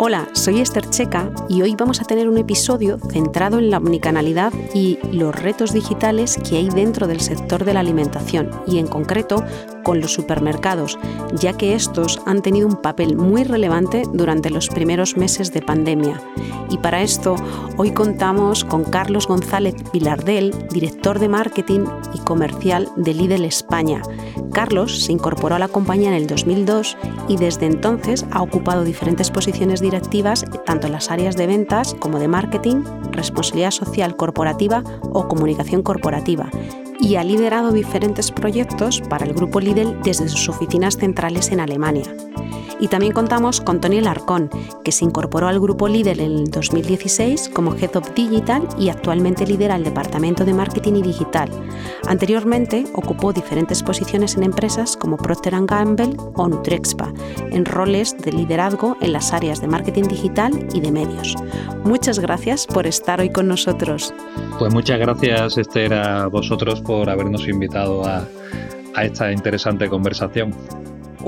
Hola, soy Esther Checa y hoy vamos a tener un episodio centrado en la omnicanalidad y los retos digitales que hay dentro del sector de la alimentación y en concreto con los supermercados, ya que estos han tenido un papel muy relevante durante los primeros meses de pandemia. Y para esto, hoy contamos con Carlos González Vilardel, director de marketing y comercial de Lidl España. Carlos se incorporó a la compañía en el 2002 y desde entonces ha ocupado diferentes posiciones directivas tanto en las áreas de ventas como de marketing, responsabilidad social corporativa o comunicación corporativa y ha liderado diferentes proyectos para el grupo Lidl desde sus oficinas centrales en Alemania. Y también contamos con Tony Larcón, que se incorporó al grupo Lidl en el 2016 como Head of Digital y actualmente lidera el departamento de marketing y digital. Anteriormente ocupó diferentes posiciones en empresas como Procter Gamble o Nutrexpa, en roles de liderazgo en las áreas de marketing digital y de medios. Muchas gracias por estar hoy con nosotros. Pues muchas gracias Esther a vosotros por habernos invitado a, esta interesante conversación.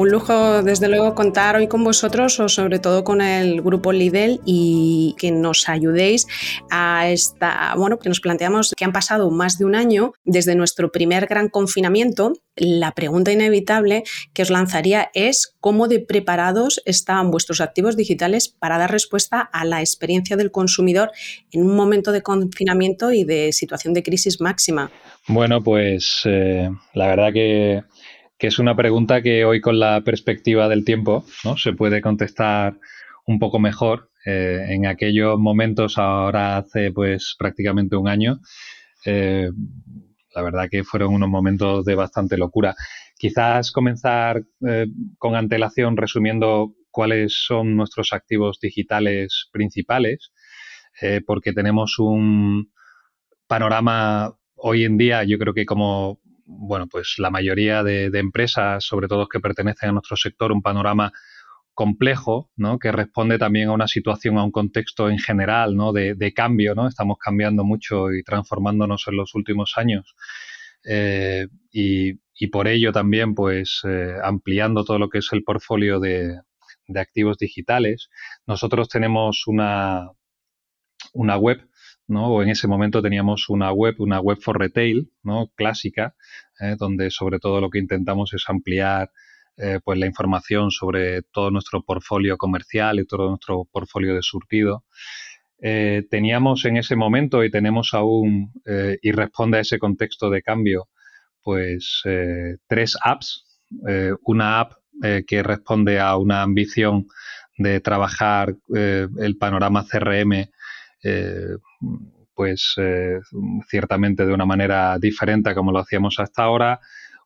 Un lujo, desde luego, contar hoy con vosotros o sobre todo con el grupo Lidl y que nos ayudéis a esta, bueno, que nos planteamos que han pasado más de un año desde nuestro primer gran confinamiento. La pregunta inevitable que os lanzaría es cómo de preparados están vuestros activos digitales para dar respuesta a la experiencia del consumidor en un momento de confinamiento y de situación de crisis máxima. Bueno, pues eh, la verdad que que es una pregunta que hoy con la perspectiva del tiempo ¿no? se puede contestar un poco mejor. Eh, en aquellos momentos, ahora hace pues prácticamente un año, eh, la verdad que fueron unos momentos de bastante locura. Quizás comenzar eh, con antelación resumiendo cuáles son nuestros activos digitales principales, porque tenemos un panorama hoy en día, yo creo que como bueno, pues la mayoría de, empresas, sobre todo que pertenecen a nuestro sector, un panorama complejo, ¿no? que responde también a una situación, a un contexto en general ¿no? de, cambio. ¿no? Estamos cambiando mucho y transformándonos en los últimos años. Eh, y, por ello también, pues, eh, ampliando todo lo que es el portfolio de, de activos digitales. Nosotros tenemos una, una web o en ese momento teníamos una web, una web for retail, ¿no? Clásica, ¿eh? donde sobre todo lo que intentamos es ampliar eh, pues la información sobre todo nuestro portfolio comercial y todo nuestro portfolio de surtido. Eh, teníamos en ese momento y tenemos aún, y responde a ese contexto de cambio, pues tres apps. una app que responde a una ambición de trabajar el panorama CRM eh, pues eh, ciertamente de una manera diferente a como lo hacíamos hasta ahora.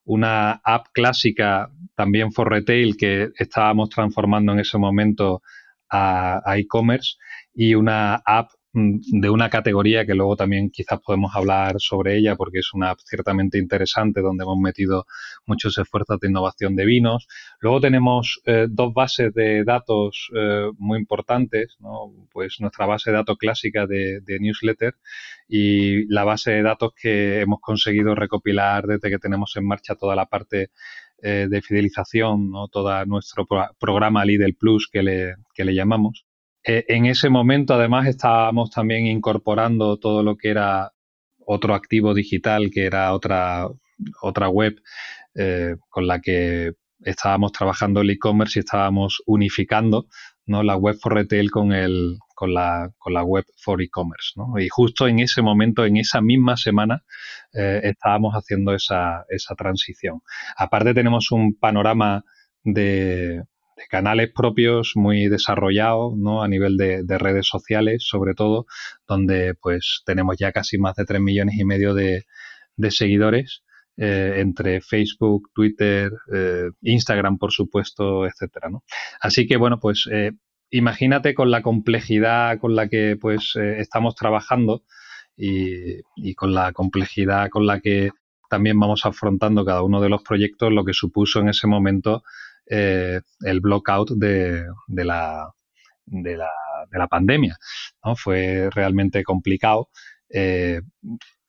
Una app clásica también for retail que estábamos transformando en ese momento a e-commerce y una app de una categoría que luego también quizás podemos hablar sobre ella porque es una ciertamente interesante donde hemos metido muchos esfuerzos de innovación de vinos. Luego tenemos eh, dos bases de datos eh, muy importantes, ¿no? pues nuestra base de datos clásica de, newsletter y la base de datos que hemos conseguido recopilar desde que tenemos en marcha toda la parte eh, de fidelización, ¿no? todo nuestro programa Lidl Plus que le, que le llamamos. Eh, en ese momento, además, estábamos también incorporando todo lo que era otro activo digital, que era otra, otra web eh, con la que estábamos trabajando el e-commerce y estábamos unificando ¿no? la web for retail con, el, con, la, con la web for e-commerce. ¿no? Y justo en ese momento, en esa misma semana, eh, estábamos haciendo esa, esa transición. Aparte tenemos un panorama de, canales propios muy desarrollados, ¿no? A nivel de, redes sociales, sobre todo, donde pues tenemos ya casi más de 3 millones y medio de, de seguidores eh, entre Facebook, Twitter, eh, Instagram, por supuesto, etcétera. ¿no? Así que, bueno, pues eh, imagínate con la complejidad con la que pues estamos trabajando y, y, con la complejidad con la que también vamos afrontando cada uno de los proyectos, lo que supuso en ese momento el blockout de, de, la, de, la, de la pandemia. Fue realmente complicado.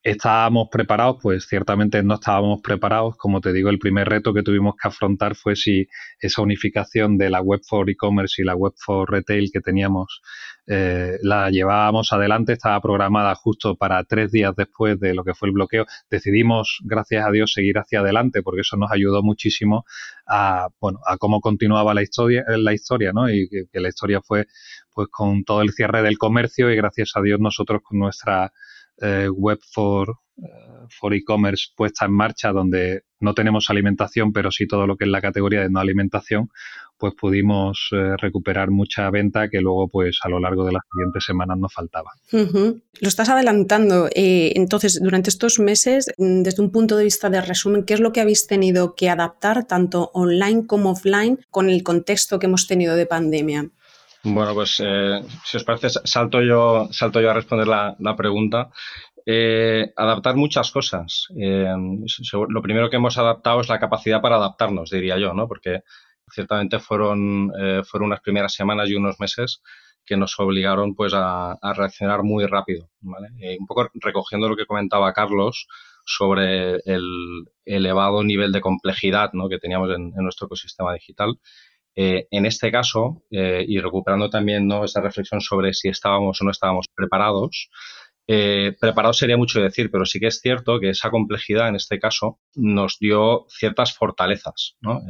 ¿Estábamos preparados? Pues ciertamente no estábamos preparados. Como te digo, el primer reto que tuvimos que afrontar fue si esa unificación de la web for e-commerce y la web for retail que teníamos eh, la llevábamos adelante. Estaba programada justo para tres días después de lo que fue el bloqueo. Decidimos, gracias a Dios, seguir hacia adelante porque eso nos ayudó muchísimo a, bueno, a cómo continuaba la historia, la historia ¿no? Y que, que la historia fue pues con todo el cierre del comercio y gracias a Dios nosotros con nuestra eh, web for, eh, for e-commerce puesta en marcha, donde no tenemos alimentación, pero sí todo lo que es la categoría de no alimentación, pues pudimos eh, recuperar mucha venta que luego, pues a lo largo de las siguientes semanas nos faltaba. Lo estás adelantando. entonces, durante estos meses, mm, desde un punto de vista de resumen, ¿qué es lo que habéis tenido que adaptar tanto online como offline con el contexto que hemos tenido de pandemia? Bueno, pues eh, si os parece, salto yo, salto yo a responder la, pregunta. Eh, adaptar muchas cosas. Eh, lo primero que hemos adaptado es la capacidad para adaptarnos, diría yo, ¿no? Porque ciertamente fueron, fueron unas primeras semanas y unos meses que nos obligaron pues a, reaccionar muy rápido. un poco recogiendo lo que comentaba Carlos sobre el elevado nivel de complejidad ¿no? que teníamos en, en nuestro ecosistema digital. Eh, en este caso, eh, y recuperando también ¿no? esa reflexión sobre si estábamos o no estábamos preparados, eh, preparados sería mucho decir, pero sí que es cierto que esa complejidad en este caso nos dio ciertas fortalezas, ¿no?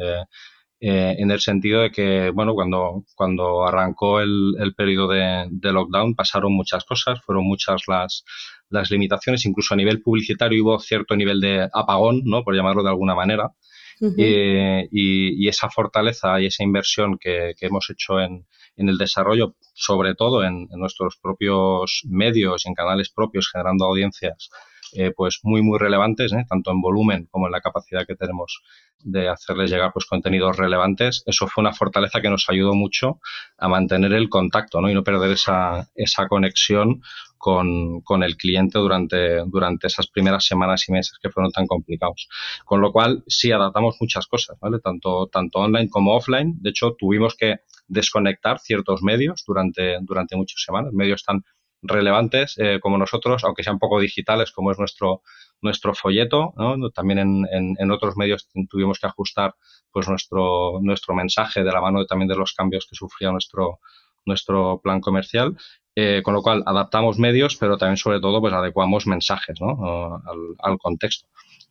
en el sentido de que, bueno, cuando, cuando arrancó el, el periodo de, de, lockdown pasaron muchas cosas, fueron muchas las, las limitaciones, incluso a nivel publicitario hubo cierto nivel de apagón, ¿no? Por llamarlo de alguna manera. Eh, y, esa fortaleza y esa inversión que, hemos hecho en, el desarrollo, sobre todo en, nuestros propios medios y en canales propios, generando audiencias, eh, pues muy, muy relevantes, ¿eh? tanto en volumen como en la capacidad que tenemos de hacerles llegar pues contenidos relevantes. Eso fue una fortaleza que nos ayudó mucho a mantener el contacto ¿no? y no perder esa, esa conexión con, el cliente durante, durante esas primeras semanas y meses que fueron tan complicados. Con lo cual, sí adaptamos muchas cosas. Tanto, tanto online como offline. De hecho, tuvimos que desconectar ciertos medios durante, durante muchas semanas, medios tan relevantes eh, como nosotros, aunque sean poco digitales, como es nuestro, nuestro folleto. También en, en, otros medios tuvimos que ajustar pues nuestro, nuestro mensaje de la mano también de los cambios que sufría nuestro, nuestro plan comercial eh, con lo cual adaptamos medios, pero también sobre todo pues adecuamos mensajes ¿no? al, contexto.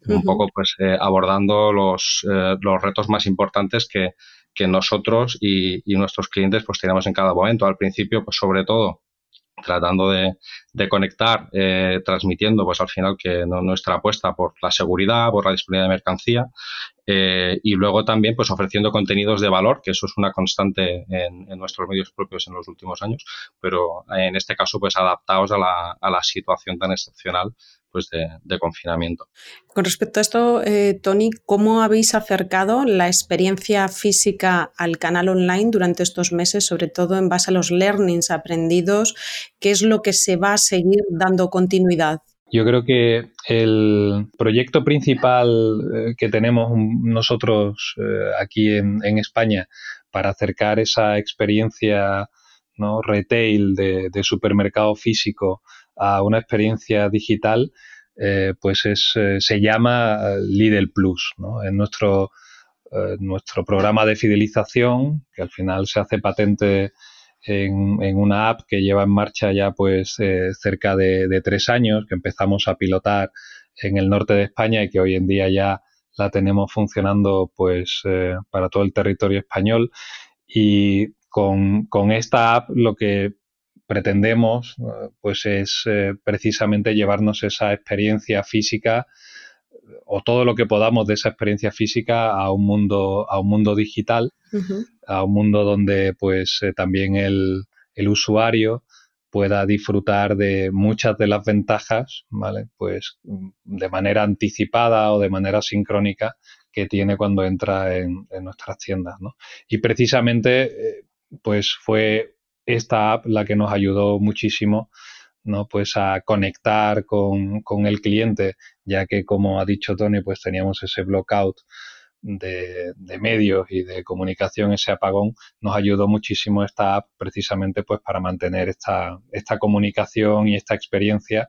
Un poco pues eh, abordando los, eh, los retos más importantes que, que nosotros y, y, nuestros clientes pues tenemos en cada momento. Al principio pues sobre todo tratando de, de conectar, eh, transmitiendo, pues al final que nuestra apuesta por la seguridad, por la disponibilidad de mercancía eh, y luego también pues ofreciendo contenidos de valor, que eso es una constante en, nuestros medios propios en los últimos años, pero en este caso pues adaptados a la, a la situación tan excepcional pues de, confinamiento. Con respecto a esto, eh, Tony, ¿cómo habéis acercado la experiencia física al canal online durante estos meses, sobre todo en base a los learnings aprendidos? ¿Qué es lo que se va a seguir dando continuidad? Yo creo que el proyecto principal eh, que tenemos nosotros eh, aquí en, España para acercar esa experiencia ¿no? retail de, supermercado físico a una experiencia digital, eh, pues es, se llama Lidl Plus. ¿no? Es nuestro, nuestro programa de fidelización, que al final se hace patente en, una app que lleva en marcha ya pues cerca de, tres años, que empezamos a pilotar en el norte de España y que hoy en día ya la tenemos funcionando pues para todo el territorio español. Y con, con esta app lo que pretendemos pues es eh, precisamente llevarnos esa experiencia física o todo lo que podamos de esa experiencia física a un mundo a un mundo digital a un mundo donde pues eh, también el, el, usuario pueda disfrutar de muchas de las ventajas vale pues de manera anticipada o de manera sincrónica que tiene cuando entra en, nuestras tiendas ¿no? y precisamente eh, pues fue esta app la que nos ayudó muchísimo ¿no? pues a conectar con, el cliente, ya que como ha dicho Tony, pues teníamos ese blockout de, de, medios y de comunicación, ese apagón, nos ayudó muchísimo esta app precisamente pues para mantener esta, esta comunicación y esta experiencia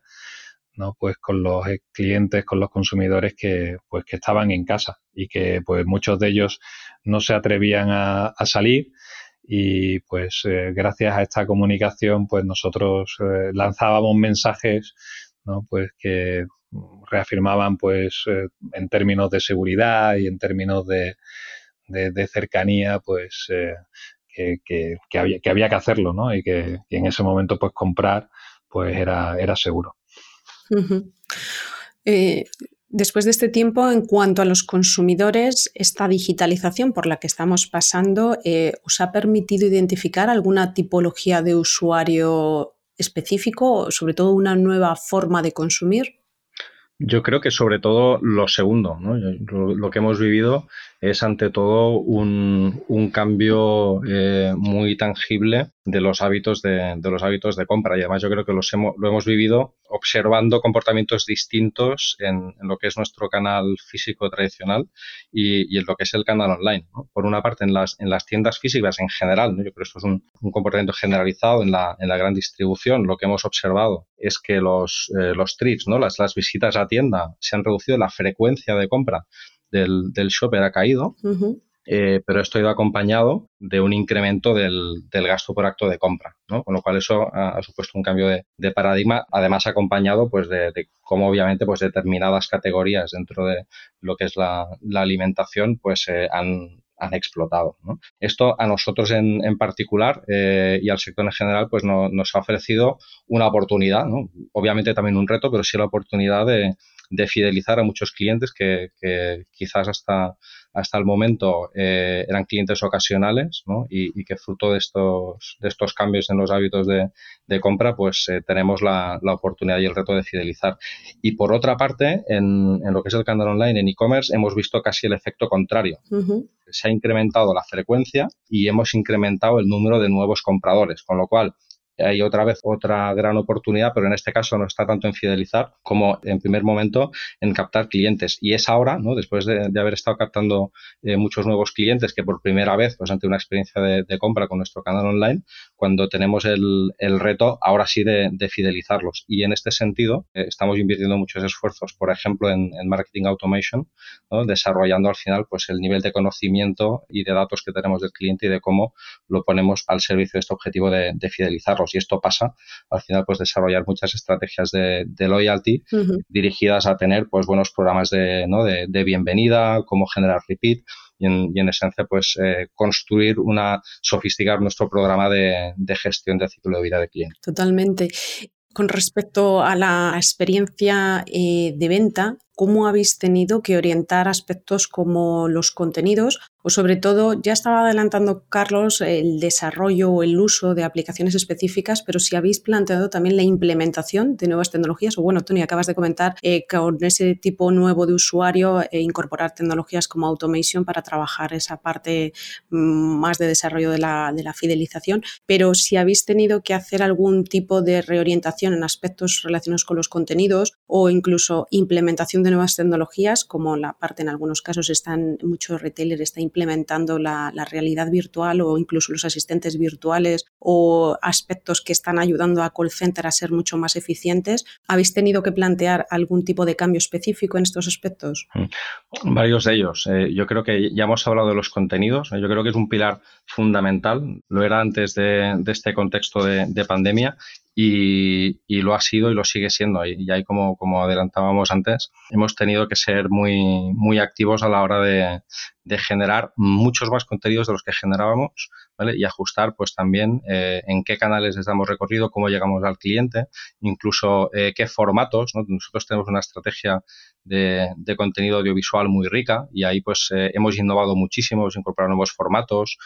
¿no? pues con los clientes, con los consumidores que, pues, que estaban en casa y que pues muchos de ellos no se atrevían a, a salir y pues eh, gracias a esta comunicación pues nosotros eh, lanzábamos mensajes ¿no? pues que reafirmaban pues eh, en términos de seguridad y en términos de, de, cercanía pues que, que, había, que había que hacerlo ¿no? y que, en ese momento pues comprar pues era, era seguro. Después de este tiempo, en cuanto a los consumidores, esta digitalización por la que estamos pasando, eh, ¿os ha permitido identificar alguna tipología de usuario específico, sobre todo una nueva forma de consumir? Yo creo que sobre todo lo segundo, ¿no? lo, que hemos vivido es ante todo un, un cambio eh, muy tangible de los hábitos de, de, los hábitos de compra y además yo creo que los hemos, lo hemos vivido observando comportamientos distintos en, en, lo que es nuestro canal físico tradicional y, y en lo que es el canal online. Por una parte en las, en las tiendas físicas en general, yo creo que esto es un, un, comportamiento generalizado en la, en la gran distribución. Lo que hemos observado es que los, eh, los trips, ¿no? las, las visitas a tienda se han reducido, la frecuencia de compra del, del shopper ha caído, eh, pero esto ha ido acompañado de un incremento del, del gasto por acto de compra, ¿no? Con lo cual eso ha, supuesto un cambio de, de, paradigma, además acompañado pues de, de, cómo obviamente pues determinadas categorías dentro de lo que es la, la alimentación pues eh, han, han explotado. ¿no? Esto a nosotros en, en particular eh, y al sector en general pues no, nos ha ofrecido una oportunidad, ¿no? obviamente también un reto, pero sí la oportunidad de, de fidelizar a muchos clientes que, que quizás hasta, hasta el momento eh, eran clientes ocasionales ¿no? y, y, que fruto de estos, de estos cambios en los hábitos de, de compra, pues eh, tenemos la, la, oportunidad y el reto de fidelizar. Y por otra parte, en, en lo que es el canal online, en e-commerce, hemos visto casi el efecto contrario. Uh -huh. Se ha incrementado la frecuencia y hemos incrementado el número de nuevos compradores, con lo cual hay otra vez otra gran oportunidad, pero en este caso no está tanto en fidelizar como en primer momento en captar clientes. Y es ahora, ¿no? después de, haber estado captando eh, muchos nuevos clientes que por primera vez, pues ante una experiencia de, compra con nuestro canal online, cuando tenemos el, reto ahora sí de, de, fidelizarlos. Y en este sentido, eh, estamos invirtiendo muchos esfuerzos, por ejemplo, en, marketing automation, desarrollando al final pues el nivel de conocimiento y de datos que tenemos del cliente y de cómo lo ponemos al servicio de este objetivo de, de y esto pasa al final pues desarrollar muchas estrategias de, de loyalty uh -huh. dirigidas a tener pues buenos programas de, ¿no? de, de bienvenida, cómo generar repeat y en, y en esencia pues eh, construir una, sofisticar nuestro programa de, de gestión de ciclo de vida de cliente. Totalmente. Con respecto a la experiencia eh, de venta, ¿cómo habéis tenido que orientar aspectos como los contenidos o sobre todo, ya estaba adelantando Carlos el desarrollo o el uso de aplicaciones específicas, pero si habéis planteado también la implementación de nuevas tecnologías, o bueno, Tony, acabas de comentar eh, con ese tipo nuevo de usuario, eh, incorporar tecnologías como automation para trabajar esa parte mmm, más de desarrollo de la, de la fidelización, pero si habéis tenido que hacer algún tipo de reorientación en aspectos relacionados con los contenidos o incluso implementación de nuevas tecnologías, como la parte en algunos casos están, muchos retailers están implementando la, realidad virtual o incluso los asistentes virtuales o aspectos que están ayudando a call center a ser mucho más eficientes. ¿Habéis tenido que plantear algún tipo de cambio específico en estos aspectos? Mm, varios de ellos. Eh, yo creo que ya hemos hablado de los contenidos. Yo creo que es un pilar fundamental. Lo era antes de, este contexto de pandemia y, y, lo ha sido y lo sigue siendo. Y, y ahí, como, como adelantábamos antes, hemos tenido que ser muy, muy activos a la hora de, de generar muchos más contenidos de los que generábamos ¿vale? y ajustar pues también eh, en qué canales les damos recorrido, cómo llegamos al cliente, incluso eh, qué formatos. Nosotros tenemos una estrategia de, contenido audiovisual muy rica y ahí pues eh, hemos innovado muchísimo, hemos incorporado nuevos formatos,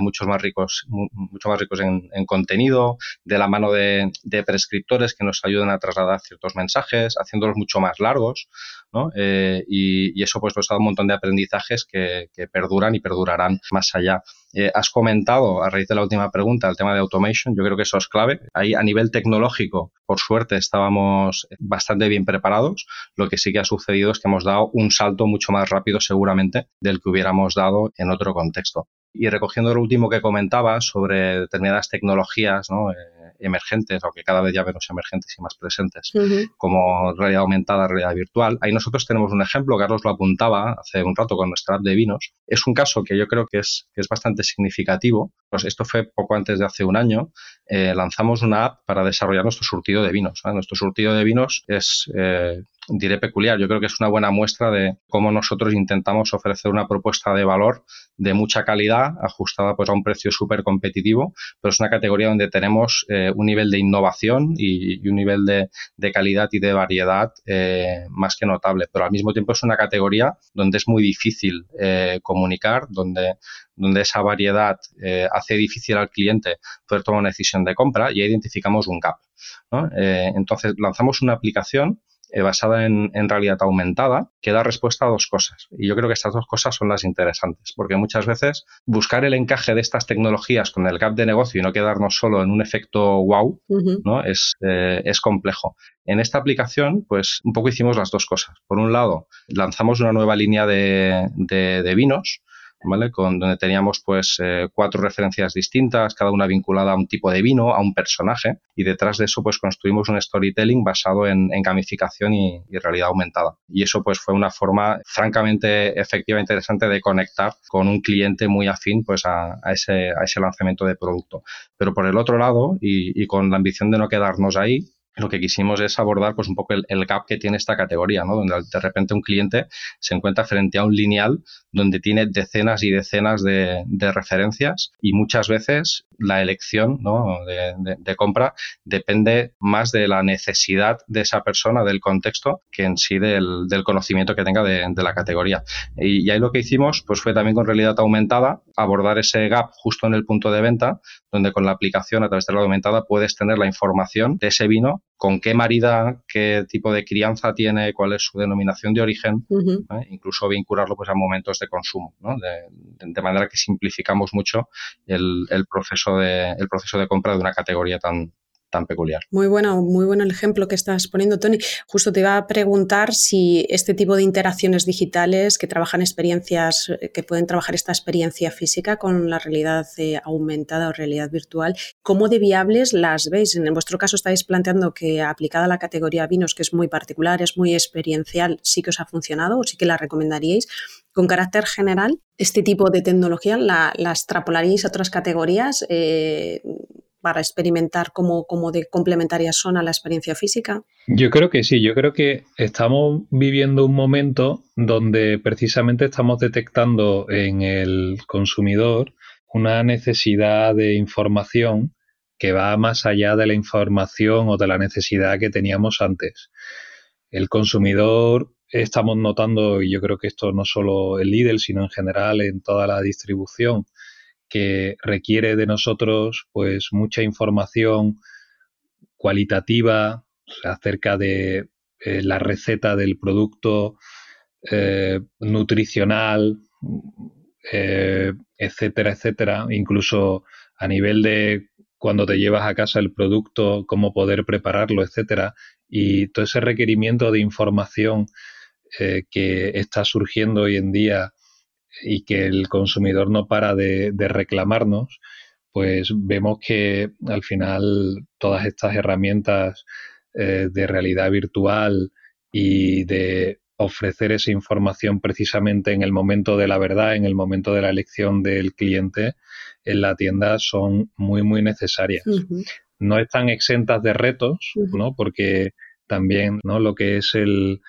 muchos más ricos, mucho más ricos en, contenido, de la mano de, de, prescriptores que nos ayudan a trasladar ciertos mensajes, haciéndolos mucho más largos. ¿No? y, eso pues nos da un montón de aprendizajes que, que perduran y perdurarán más allá. Eh, has comentado, a raíz de la última pregunta, el tema de automation. Yo creo que eso es clave. Ahí, a nivel tecnológico, por suerte, estábamos bastante bien preparados. Lo que sí que ha sucedido es que hemos dado un salto mucho más rápido, seguramente, del que hubiéramos dado en otro contexto. Y recogiendo lo último que comentaba sobre determinadas tecnologías, ¿no? Eh, emergentes, aunque cada vez ya menos emergentes y más presentes, como realidad aumentada, realidad virtual. Ahí nosotros tenemos un ejemplo, Carlos lo apuntaba hace un rato con nuestra app de vinos. Es un caso que yo creo que es, que es bastante significativo. Pues esto fue poco antes de hace un año. Eh, lanzamos una app para desarrollar nuestro surtido de vinos. Nuestro surtido de vinos es eh, diré peculiar. Yo creo que es una buena muestra de cómo nosotros intentamos ofrecer una propuesta de valor de mucha calidad, ajustada pues a un precio súper competitivo, pero es una categoría donde tenemos eh, un nivel de innovación y, un nivel de, calidad y de variedad eh, más que notable. Pero al mismo tiempo es una categoría donde es muy difícil comunicar, donde donde esa variedad hace difícil al cliente poder tomar una decisión de compra y identificamos un gap. entonces lanzamos una aplicación eh, basada en, realidad aumentada que da respuesta a dos cosas. Y yo creo que estas dos cosas son las interesantes, porque muchas veces buscar el encaje de estas tecnologías con el gap de negocio y no quedarnos solo en un efecto wow, ¿no? Es, eh, es complejo. En esta aplicación, pues un poco hicimos las dos cosas. Por un lado, lanzamos una nueva línea de, de vinos ¿vale? Con, donde teníamos pues eh, cuatro referencias distintas, cada una vinculada a un tipo de vino, a un personaje, y detrás de eso pues construimos un storytelling basado en, gamificación y, realidad aumentada. Y eso pues fue una forma francamente efectiva e interesante de conectar con un cliente muy afín pues a, ese, a ese lanzamiento de producto. Pero por el otro lado, y con la ambición de no quedarnos ahí, lo que quisimos es abordar pues un poco el, gap que tiene esta categoría, ¿no? Donde de repente un cliente se encuentra frente a un lineal donde tiene decenas y decenas de, referencias y muchas veces la elección de, compra depende más de la necesidad de esa persona, del contexto, que en sí del, conocimiento que tenga de, la categoría. Y, y, ahí lo que hicimos pues fue también con realidad aumentada abordar ese gap justo en el punto de venta, donde con la aplicación a través de la aumentada puedes tener la información de ese vino con qué marida, qué tipo de crianza tiene, cuál es su denominación de origen, incluso vincularlo pues, a momentos de consumo, de, manera que simplificamos mucho el, proceso de, el proceso de compra de una categoría tan, tan peculiar. Muy bueno, muy bueno el ejemplo que estás poniendo, Tony. Justo te iba a preguntar si este tipo de interacciones digitales que trabajan experiencias, eh, que pueden trabajar esta experiencia física con la realidad eh, aumentada o realidad virtual, ¿cómo de viables las veis? En vuestro caso estáis planteando que aplicada a la categoría vinos, que es muy particular, es muy experiencial, sí que os ha funcionado o sí que la recomendaríais. Con carácter general, este tipo de tecnología la, extrapolaríais a otras categorías. Eh, para experimentar cómo, de complementarias son a la experiencia física? Yo creo que sí, yo creo que estamos viviendo un momento donde precisamente estamos detectando en el consumidor una necesidad de información que va más allá de la información o de la necesidad que teníamos antes. El consumidor estamos notando, y yo creo que esto no solo el Lidl, sino en general en toda la distribución, que requiere de nosotros pues mucha información cualitativa acerca de eh, la receta del producto eh, nutricional, eh, etcétera, etcétera, incluso a nivel de cuando te llevas a casa el producto, cómo poder prepararlo, etcétera, y todo ese requerimiento de información que está surgiendo hoy en día y que el consumidor no para de, reclamarnos, pues vemos que al final todas estas herramientas eh, de realidad virtual y de ofrecer esa información precisamente en el momento de la verdad, en el momento de la elección del cliente en la tienda son muy, muy necesarias. No están exentas de retos, ¿no? Porque también, ¿no? Lo que es el,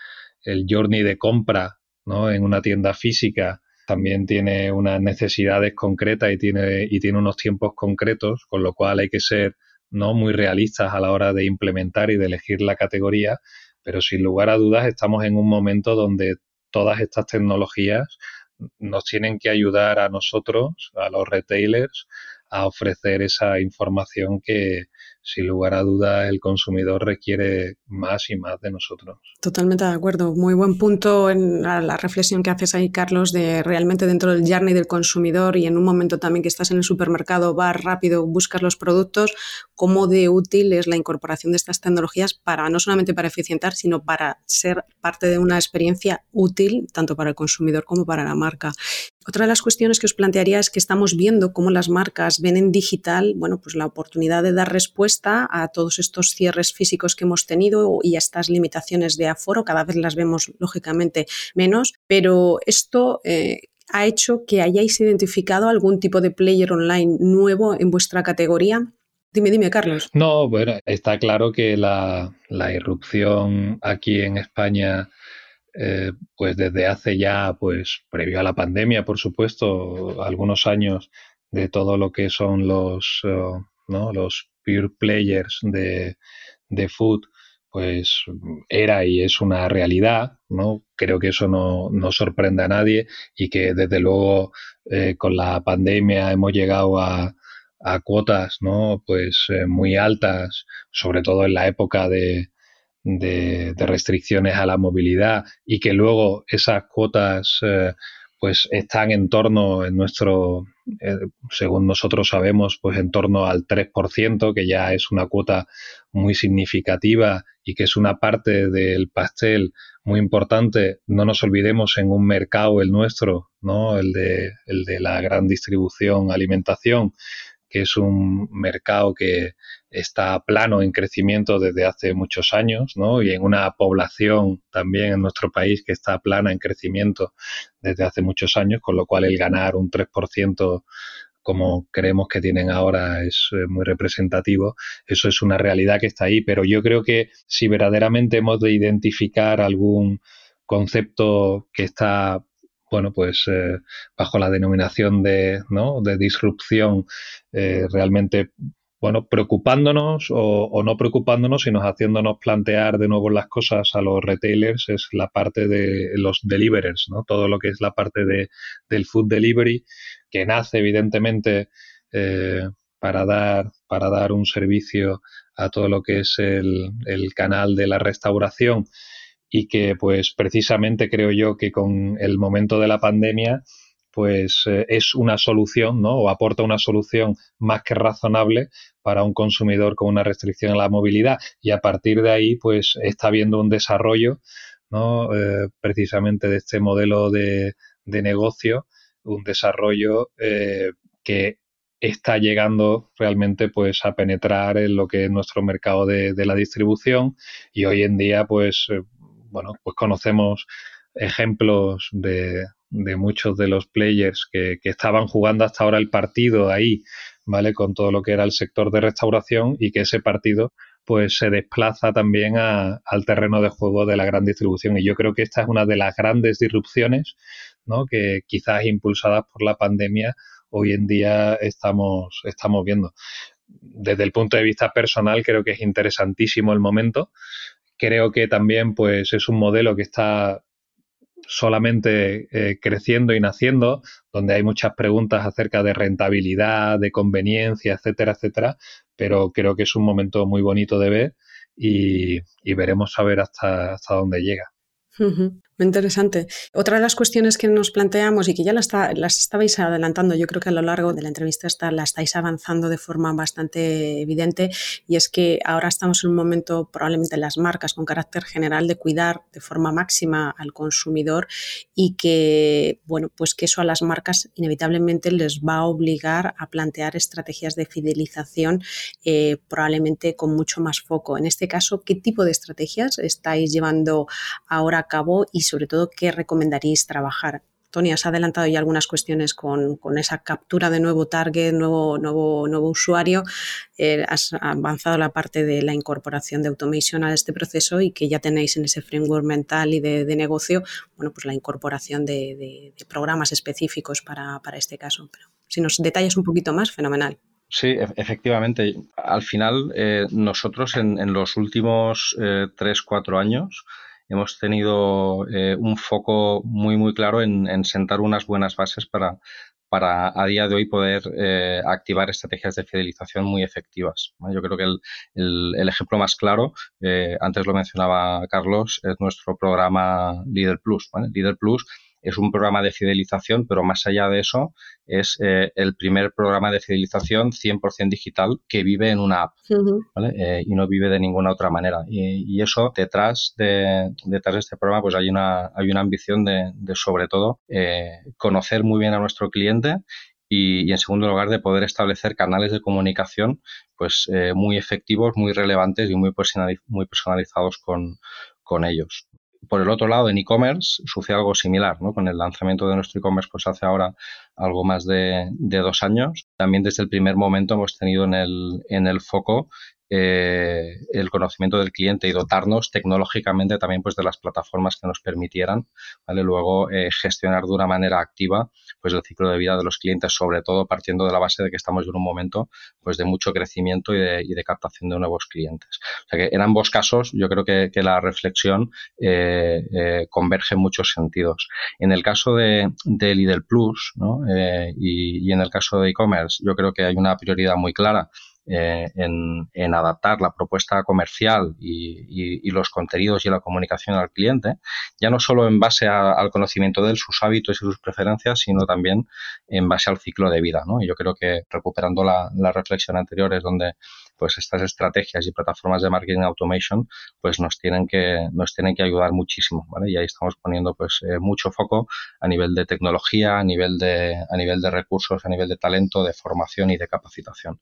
el journey de compra, ¿no? En una tienda física también tiene unas necesidades concretas y tiene, y tiene unos tiempos concretos, con lo cual hay que ser no muy realistas a la hora de implementar y de elegir la categoría, pero sin lugar a dudas estamos en un momento donde todas estas tecnologías nos tienen que ayudar a nosotros, a los retailers, a ofrecer esa información que, sin lugar a duda, el consumidor requiere más y más de nosotros. Totalmente de acuerdo. Muy buen punto en la, reflexión que haces ahí, Carlos, de realmente dentro del journey del consumidor y en un momento también que estás en el supermercado, vas rápido, buscas los productos, cómo de útil es la incorporación de estas tecnologías para no solamente para eficientar, sino para ser parte de una experiencia útil tanto para el consumidor como para la marca. Otra de las cuestiones que os plantearía es que estamos viendo cómo las marcas ven en digital, bueno, pues la oportunidad de dar respuesta a todos estos cierres físicos que hemos tenido y a estas limitaciones de aforo. Cada vez las vemos lógicamente menos, pero esto eh, ha hecho que hayáis identificado algún tipo de player online nuevo en vuestra categoría. Dime, dime, Carlos. No, bueno, está claro que la, la irrupción aquí en España eh, pues desde hace ya, pues previo a la pandemia, por supuesto, algunos años de todo lo que son los, eh, ¿no? los pure players de, de food, pues era y es una realidad, ¿no? Creo que eso no, no sorprende a nadie y que desde luego eh, con la pandemia hemos llegado a, a cuotas, ¿no? Pues muy altas, sobre todo en la época de, de, restricciones a la movilidad y que luego esas cuotas eh, pues están en torno en nuestro eh, según nosotros sabemos pues en torno al 3% que ya es una cuota muy significativa y que es una parte del pastel muy importante. No nos olvidemos en un mercado el nuestro no el de el de la gran distribución alimentación que es un mercado que está plano en crecimiento desde hace muchos años, ¿no? Y en una población también en nuestro país que está plana en crecimiento desde hace muchos años, con lo cual el ganar un 3% como creemos que tienen ahora es eh, muy representativo. Eso es una realidad que está ahí, pero yo creo que si verdaderamente hemos de identificar algún concepto que está bueno, pues eh, bajo la denominación de, ¿no? de disrupción, eh, realmente, bueno, preocupándonos o, no preocupándonos, sino haciéndonos plantear de nuevo las cosas a los retailers, es la parte de los deliverers, ¿no? Todo lo que es la parte de, del food delivery, que nace evidentemente eh, para, dar, para dar un servicio a todo lo que es el, el canal de la restauración y que pues precisamente creo yo que con el momento de la pandemia pues eh, es una solución, ¿no? O aporta una solución más que razonable para un consumidor con una restricción en la movilidad y a partir de ahí pues está habiendo un desarrollo, ¿no? Eh, precisamente de este modelo de, de negocio, un desarrollo eh, que está llegando realmente pues a penetrar en lo que es nuestro mercado de, de la distribución y hoy en día pues bueno, pues conocemos ejemplos de, muchos de los players que, estaban jugando hasta ahora el partido ahí, ¿vale? Con todo lo que era el sector de restauración y que ese partido pues se desplaza también al terreno de juego de la gran distribución. Y yo creo que esta es una de las grandes disrupciones, ¿no? Que quizás impulsadas por la pandemia hoy en día estamos, estamos viendo. Desde el punto de vista personal creo que es interesantísimo el momento Creo que también pues, es un modelo que está solamente eh, creciendo y naciendo, donde hay muchas preguntas acerca de rentabilidad, de conveniencia, etcétera, etcétera, pero creo que es un momento muy bonito de ver y, veremos a hasta, hasta dónde llega. Muy interesante. Otra de las cuestiones que nos planteamos y que ya las, estabais adelantando, yo creo que a lo largo de la entrevista está, la estáis avanzando de forma bastante evidente, y es que ahora estamos en un momento, probablemente las marcas con carácter general, de cuidar de forma máxima al consumidor y que, bueno, pues que eso a las marcas inevitablemente les va a obligar a plantear estrategias de fidelización, eh, probablemente con mucho más foco. En este caso, ¿qué tipo de estrategias estáis llevando ahora a cabo y sobre todo qué recomendaríais trabajar Tony, has adelantado ya algunas cuestiones con, esa captura de nuevo target, nuevo, nuevo, nuevo usuario. Eh, has avanzado la parte de la incorporación de automation a este proceso y que ya tenéis en ese framework mental y de, negocio, bueno, pues la incorporación de, programas específicos para, este caso. Si nos detallas un poquito más, fenomenal. Sí, efectivamente. Al final, eh, nosotros en, los últimos eh, tres, cuatro años hemos tenido eh, un foco muy, muy claro en, sentar unas buenas bases para, para a día de hoy poder eh, activar estrategias de fidelización muy efectivas. Yo creo que el, el, ejemplo más claro, eh, antes lo mencionaba Carlos, es nuestro programa Leader Plus. ¿vale? Leader Plus es un programa de fidelización, pero más allá de eso, es eh, el primer programa de fidelización 100% digital que vive en una app eh, y no vive de ninguna otra manera. Y, eso, detrás de, detrás de este programa, pues hay una, hay una ambición de, sobre todo, eh, conocer muy bien a nuestro cliente y, en segundo lugar de poder establecer canales de comunicación pues muy efectivos, muy relevantes y muy, muy personalizados con, con ellos. Por el otro lado, en e-commerce sucede algo similar, ¿no? Con el lanzamiento de nuestro e-commerce, pues hace ahora algo más de, de, dos años. También desde el primer momento hemos tenido en el, en el foco eh, el conocimiento del cliente y dotarnos tecnológicamente también pues de las plataformas que nos permitieran ¿vale? luego eh, gestionar de una manera activa pues el ciclo de vida de los clientes sobre todo partiendo de la base de que estamos en un momento pues de mucho crecimiento y de, y de captación de nuevos clientes. O sea que en ambos casos yo creo que, que la reflexión eh, eh converge en muchos sentidos. En el caso de, de Lidl Plus ¿no? Eh, y, y en el caso de e-commerce yo creo que hay una prioridad muy clara eh, en, adaptar la propuesta comercial y, los contenidos y la comunicación al cliente, ya no solo en base al conocimiento de él, sus hábitos y sus preferencias, sino también en base al ciclo de vida. ¿no? Y yo creo que recuperando la, reflexión anterior es donde pues estas estrategias y plataformas de marketing automation pues nos tienen que nos tienen que ayudar muchísimo ¿vale? y ahí estamos poniendo pues eh, mucho foco a nivel de tecnología a nivel de a nivel de recursos a nivel de talento de formación y de capacitación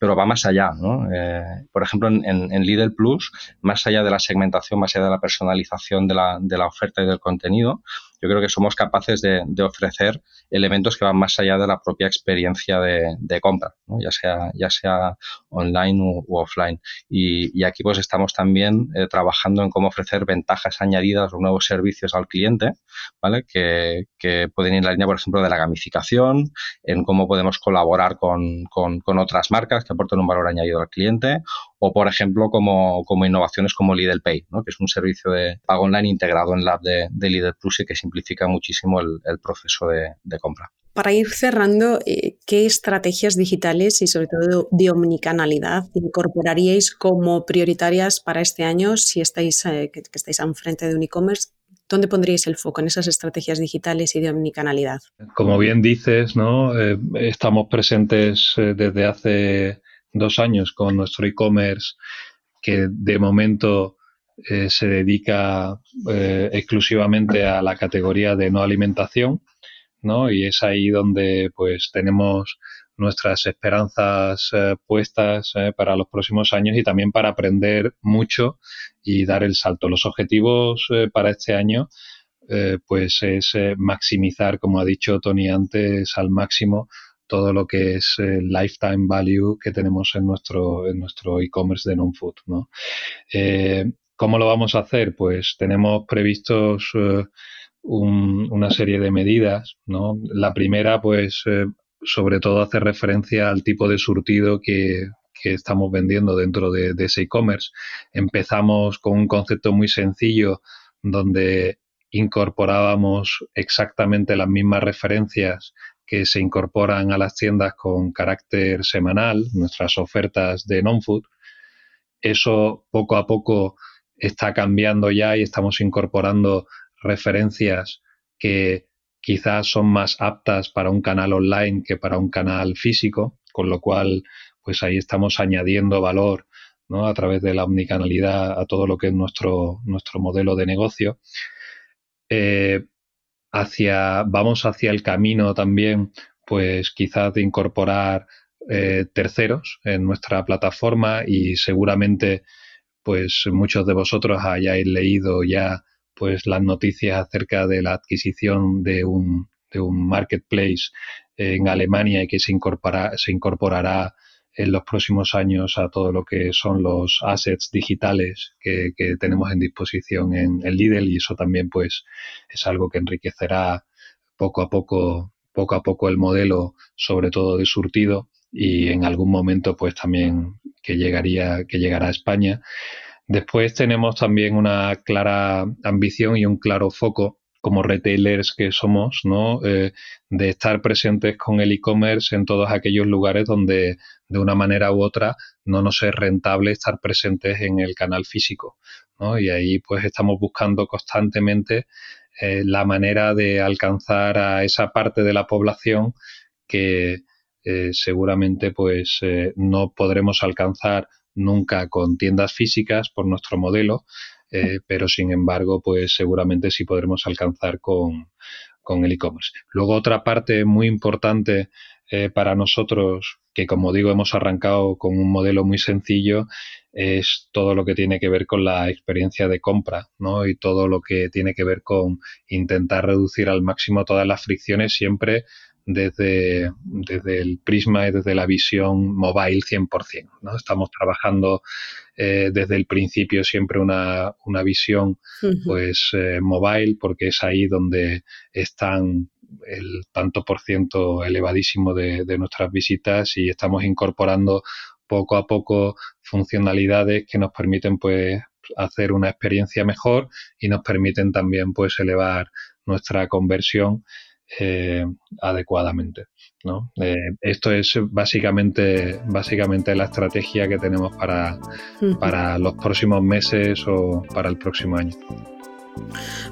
pero va más allá, ¿no? Eh, por ejemplo, en, en, Lidl Plus, más allá de la segmentación, más allá de la personalización de la, de la oferta y del contenido, yo creo que somos capaces de, ofrecer elementos que van más allá de la propia experiencia de, compra, ya, sea, ya sea online u, offline. Y, aquí pues estamos también eh, trabajando en cómo ofrecer ventajas añadidas o nuevos servicios al cliente, ¿vale? Que, pueden ir en la línea, por ejemplo, de la gamificación, en cómo podemos colaborar con, con, otras marcas que aporten un valor añadido al cliente, o por ejemplo como, como innovaciones como Lidl Pay, ¿no? que es un servicio de pago online integrado en la app de, de Lidl Plus y que simplifica muchísimo el, proceso de, compra. Para ir cerrando, eh, ¿qué estrategias digitales y sobre todo de omnicanalidad incorporaríais como prioritarias para este año si estáis, eh, que, estáis al frente de un e-commerce? ¿Dónde pondríais el foco en esas estrategias digitales y de omnicanalidad? Como bien dices, ¿no? Eh, estamos presentes desde hace dos años con nuestro e-commerce que de momento eh, se dedica eh, exclusivamente a la categoría de no alimentación, ¿no? Y es ahí donde pues tenemos nuestras esperanzas eh, puestas para los próximos años y también para aprender mucho y dar el salto. Los objetivos para este año pues es maximizar, como ha dicho Tony antes, al máximo todo lo que es el lifetime value que tenemos en nuestro en nuestro e-commerce de non-food. ¿no? ¿Cómo lo vamos a hacer? Pues tenemos previstos eh, una serie de medidas, ¿no? La primera, pues, eh, sobre todo hace referencia al tipo de surtido que, estamos vendiendo dentro de, ese e-commerce. Empezamos con un concepto muy sencillo donde incorporábamos exactamente las mismas referencias que se incorporan a las tiendas con carácter semanal, nuestras ofertas de non-food. Eso poco a poco está cambiando ya y estamos incorporando referencias que quizás son más aptas para un canal online que para un canal físico, con lo cual pues ahí estamos añadiendo valor ¿no? a través de la omnicanalidad a todo lo que es nuestro, nuestro modelo de negocio. Eh, hacia, vamos hacia el camino también, pues quizás de incorporar eh, terceros en nuestra plataforma y seguramente pues muchos de vosotros hayáis leído ya pues las noticias acerca de la adquisición de un, de un marketplace en Alemania y que se, incorpora, se incorporará en los próximos años a todo lo que son los assets digitales que, tenemos en disposición en, el Lidl y eso también pues es algo que enriquecerá poco a poco poco a poco el modelo sobre todo de surtido y en algún momento pues también que llegaría que llegará a España después tenemos también una clara ambición y un claro foco como retailers que somos, ¿no? Eh, de estar presentes con el e-commerce en todos aquellos lugares donde de una manera u otra no nos es rentable estar presentes en el canal físico, ¿no? Y ahí pues estamos buscando constantemente eh, la manera de alcanzar a esa parte de la población que eh, seguramente pues no podremos alcanzar nunca con tiendas físicas por nuestro modelo, eh, pero sin embargo, pues seguramente sí podremos alcanzar con, el e-commerce. Luego otra parte muy importante eh, para nosotros, que como digo hemos arrancado con un modelo muy sencillo, es todo lo que tiene que ver con la experiencia de compra, ¿no? Y todo lo que tiene que ver con intentar reducir al máximo todas las fricciones siempre desde, desde el prisma y desde la visión mobile 100%. ¿no? Estamos trabajando eh, desde el principio siempre una, una visión pues eh, mobile porque es ahí donde están el tanto por ciento elevadísimo de, de nuestras visitas y estamos incorporando poco a poco funcionalidades que nos permiten pues hacer una experiencia mejor y nos permiten también pues elevar nuestra conversión eh, adecuadamente. ¿no? Eh, esto es básicamente, básicamente la estrategia que tenemos para, para los próximos meses o para el próximo año.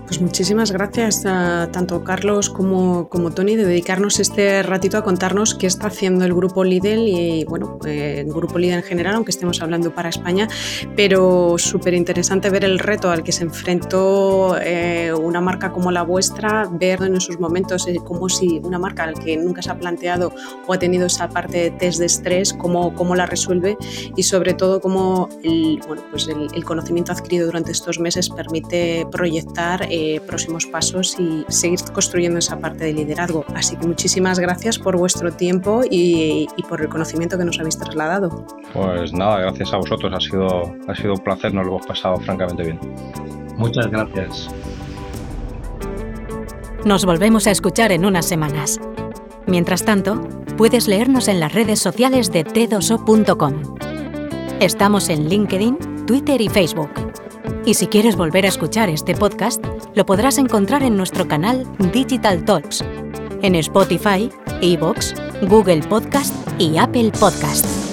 Pues muchísimas gracias a tanto Carlos como, como Tony de dedicarnos este ratito a contarnos qué está haciendo el grupo Lidl y bueno, eh, el grupo Lidl en general, aunque estemos hablando para España, pero súper interesante ver el reto al que se enfrentó eh, una marca como la vuestra, ver en esos momentos eh, como si una marca al que nunca se ha planteado o ha tenido esa parte de test de estrés, cómo, cómo la resuelve y sobre todo cómo el, bueno, pues el, el conocimiento adquirido durante estos meses permite proyectar eh, próximos pasos y seguir construyendo esa parte de liderazgo. Así que muchísimas gracias por vuestro tiempo y, por el conocimiento que nos habéis trasladado. Pues nada, gracias a vosotros. Ha sido, ha sido un placer, nos lo hemos pasado francamente bien. Muchas gracias. Nos volvemos a escuchar en unas semanas. Mientras tanto, puedes leernos en las redes sociales de t2o.com. Estamos en LinkedIn, Twitter y Facebook. Y si quieres volver a escuchar este podcast, lo podrás encontrar en nuestro canal Digital Talks, en Spotify, Evox, Google Podcast y Apple Podcast.